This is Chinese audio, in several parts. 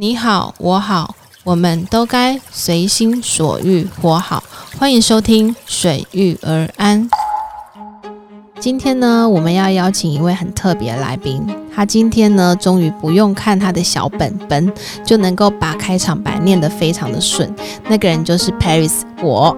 你好，我好，我们都该随心所欲活好。欢迎收听《水遇而安》。今天呢，我们要邀请一位很特别的来宾。他今天呢，终于不用看他的小本本，就能够把开场白念得非常的顺。那个人就是 Paris，我。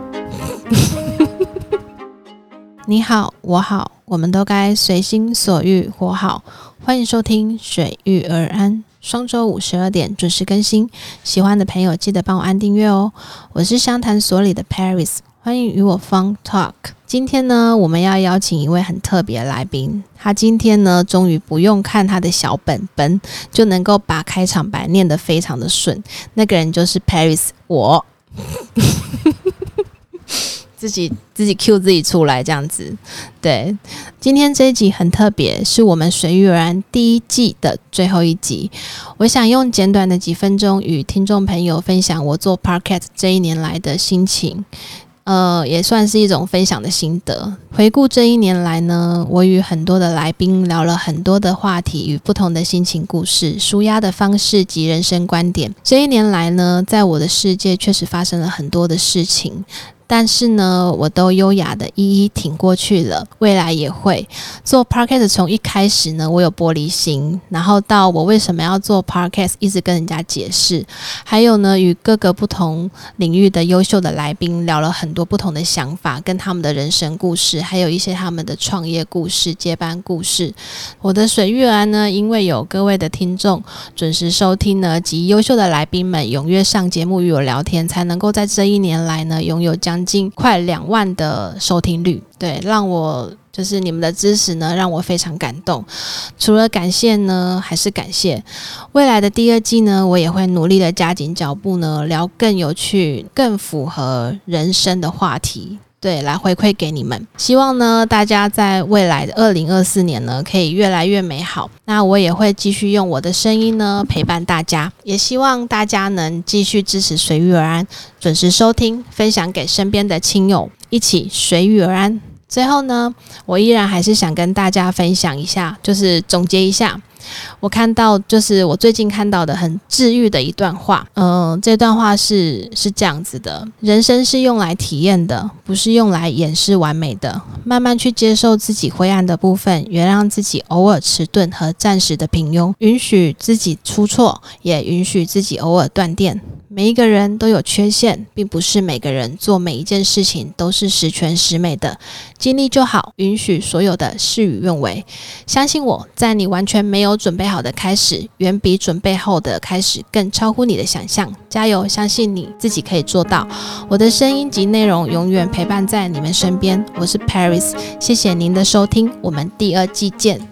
你好，我好，我们都该随心所欲活好。欢迎收听《水遇而安》，双周五十二点准时更新。喜欢的朋友记得帮我按订阅哦。我是湘潭所里的 Paris，欢迎与我 Fun Talk。今天呢，我们要邀请一位很特别的来宾。他今天呢，终于不用看他的小本本，就能够把开场白念得非常的顺。那个人就是 Paris，我。自己自己 Q 自己出来这样子，对。今天这一集很特别，是我们随遇而安第一季的最后一集。我想用简短的几分钟与听众朋友分享我做 Parket 这一年来的心情，呃，也算是一种分享的心得。回顾这一年来呢，我与很多的来宾聊了很多的话题与不同的心情故事、舒压的方式及人生观点。这一年来呢，在我的世界确实发生了很多的事情。但是呢，我都优雅的一一挺过去了。未来也会做 podcast。从一开始呢，我有玻璃心，然后到我为什么要做 podcast，一直跟人家解释。还有呢，与各个不同领域的优秀的来宾聊了很多不同的想法，跟他们的人生故事，还有一些他们的创业故事、接班故事。我的水玉安呢，因为有各位的听众准时收听呢，及优秀的来宾们踊跃上节目与我聊天，才能够在这一年来呢，拥有将。近快两万的收听率，对，让我就是你们的支持呢，让我非常感动。除了感谢呢，还是感谢未来的第二季呢，我也会努力的加紧脚步呢，聊更有趣、更符合人生的话题。对，来回馈给你们。希望呢，大家在未来的二零二四年呢，可以越来越美好。那我也会继续用我的声音呢，陪伴大家。也希望大家能继续支持随遇而安，准时收听，分享给身边的亲友，一起随遇而安。最后呢，我依然还是想跟大家分享一下，就是总结一下。我看到，就是我最近看到的很治愈的一段话。嗯，这段话是是这样子的：人生是用来体验的，不是用来掩饰完美的。慢慢去接受自己灰暗的部分，原谅自己偶尔迟钝和暂时的平庸，允许自己出错，也允许自己偶尔断电。每一个人都有缺陷，并不是每个人做每一件事情都是十全十美的。尽力就好，允许所有的事与愿违。相信我，在你完全没有准备好的开始，远比准备后的开始更超乎你的想象。加油，相信你自己可以做到。我的声音及内容永远陪伴在你们身边。我是 Paris，谢谢您的收听，我们第二季见。